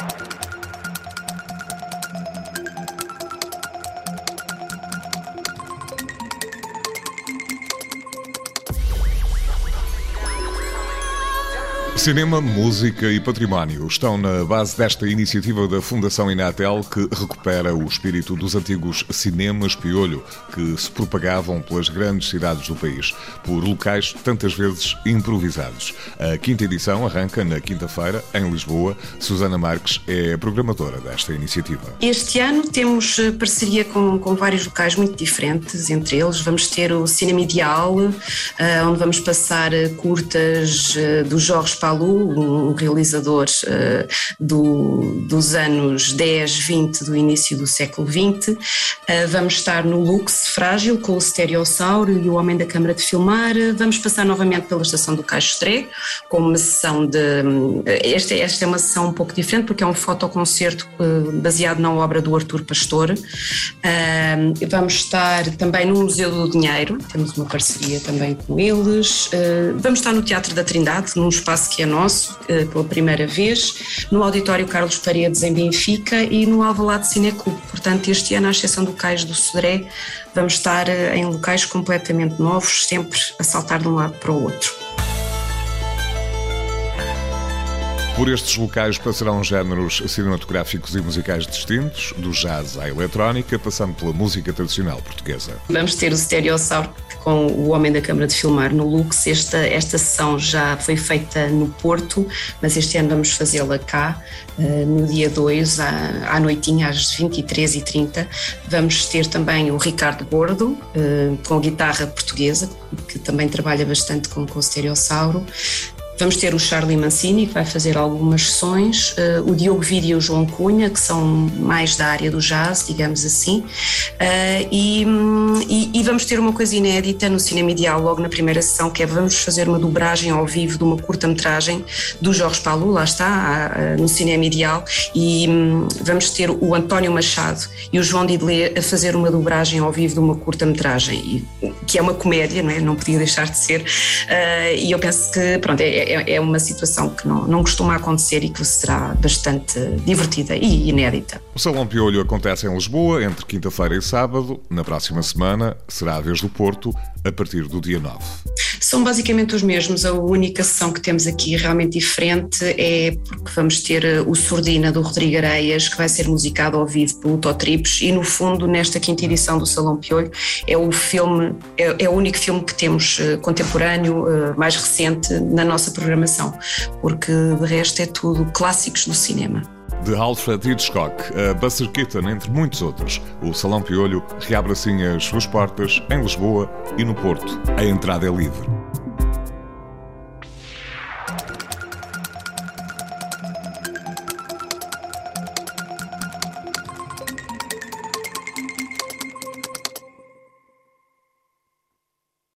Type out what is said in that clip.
Thank you. Cinema, música e património estão na base desta iniciativa da Fundação Inatel que recupera o espírito dos antigos cinemas piolho que se propagavam pelas grandes cidades do país, por locais tantas vezes improvisados. A quinta edição arranca na quinta-feira, em Lisboa. Susana Marques é a programadora desta iniciativa. Este ano temos eh, parceria com, com vários locais muito diferentes, entre eles vamos ter o Cinema Ideal, eh, onde vamos passar eh, curtas do Jorge Paulo um realizador uh, do, dos anos 10, 20 do início do século 20. Uh, eh, vamos estar no Lux Frágil com o Stereossauro e o Homem da Câmara de Filmar. Uh, vamos passar novamente pela Estação do Caixo com uma sessão de. Esta, esta é uma sessão um pouco diferente porque é um fotoconcerto baseado na obra do Artur Pastor. vamos estar também no Museu do Dinheiro, temos uma parceria também com eles. vamos estar no Teatro da Trindade, num espaço que é nosso, eh, pela primeira vez, no Auditório Carlos Paredes, em Benfica, e no Alvalade Cineclube. Portanto, este ano, à exceção do Cais do Sodré, vamos estar eh, em locais completamente novos, sempre a saltar de um lado para o outro. Por estes locais passarão géneros cinematográficos e musicais distintos, do jazz à eletrónica, passando pela música tradicional portuguesa. Vamos ter o Stereossauro com o Homem da Câmara de Filmar no Lux. Esta, esta sessão já foi feita no Porto, mas este ano vamos fazê-la cá, eh, no dia 2, à, à noitinha, às 23h30. Vamos ter também o Ricardo Gordo, eh, com guitarra portuguesa, que também trabalha bastante com, com o Stereossauro. Vamos ter o Charlie Mancini, que vai fazer algumas sessões, uh, o Diogo Vidi e o João Cunha, que são mais da área do jazz, digamos assim, uh, e, e, e, vamos ter uma coisa inédita no Cinema Ideal, logo na primeira sessão, que é vamos fazer uma dobragem ao vivo de uma curta-metragem do Jorge Paulo, lá está, no Cinema Ideal, e um, vamos ter o António Machado e o João Didelé a fazer uma dobragem ao vivo de uma curta-metragem, que é uma comédia, não é? Não podia deixar de ser, e eu penso que, pronto, é, é, é uma situação que não, não costuma acontecer e que será bastante divertida e inédita. O Salão Piolho acontece em Lisboa entre quinta-feira e sábado. Na próxima semana será a vez do Porto, a partir do dia 9. São basicamente os mesmos. A única sessão que temos aqui realmente diferente é porque vamos ter eh, o Sordina do Rodrigo Areias, que vai ser musicado ao vivo pelo Totripes, e no fundo, nesta quinta edição do Salão Piolho, é o filme, é, é o único filme que temos uh, contemporâneo, uh, mais recente, na nossa programação, porque de resto é tudo clássicos do cinema de Alfred Hitchcock a Keaton, entre muitos outros. O Salão Piolho reabre assim as suas portas em Lisboa e no Porto. A entrada é livre. you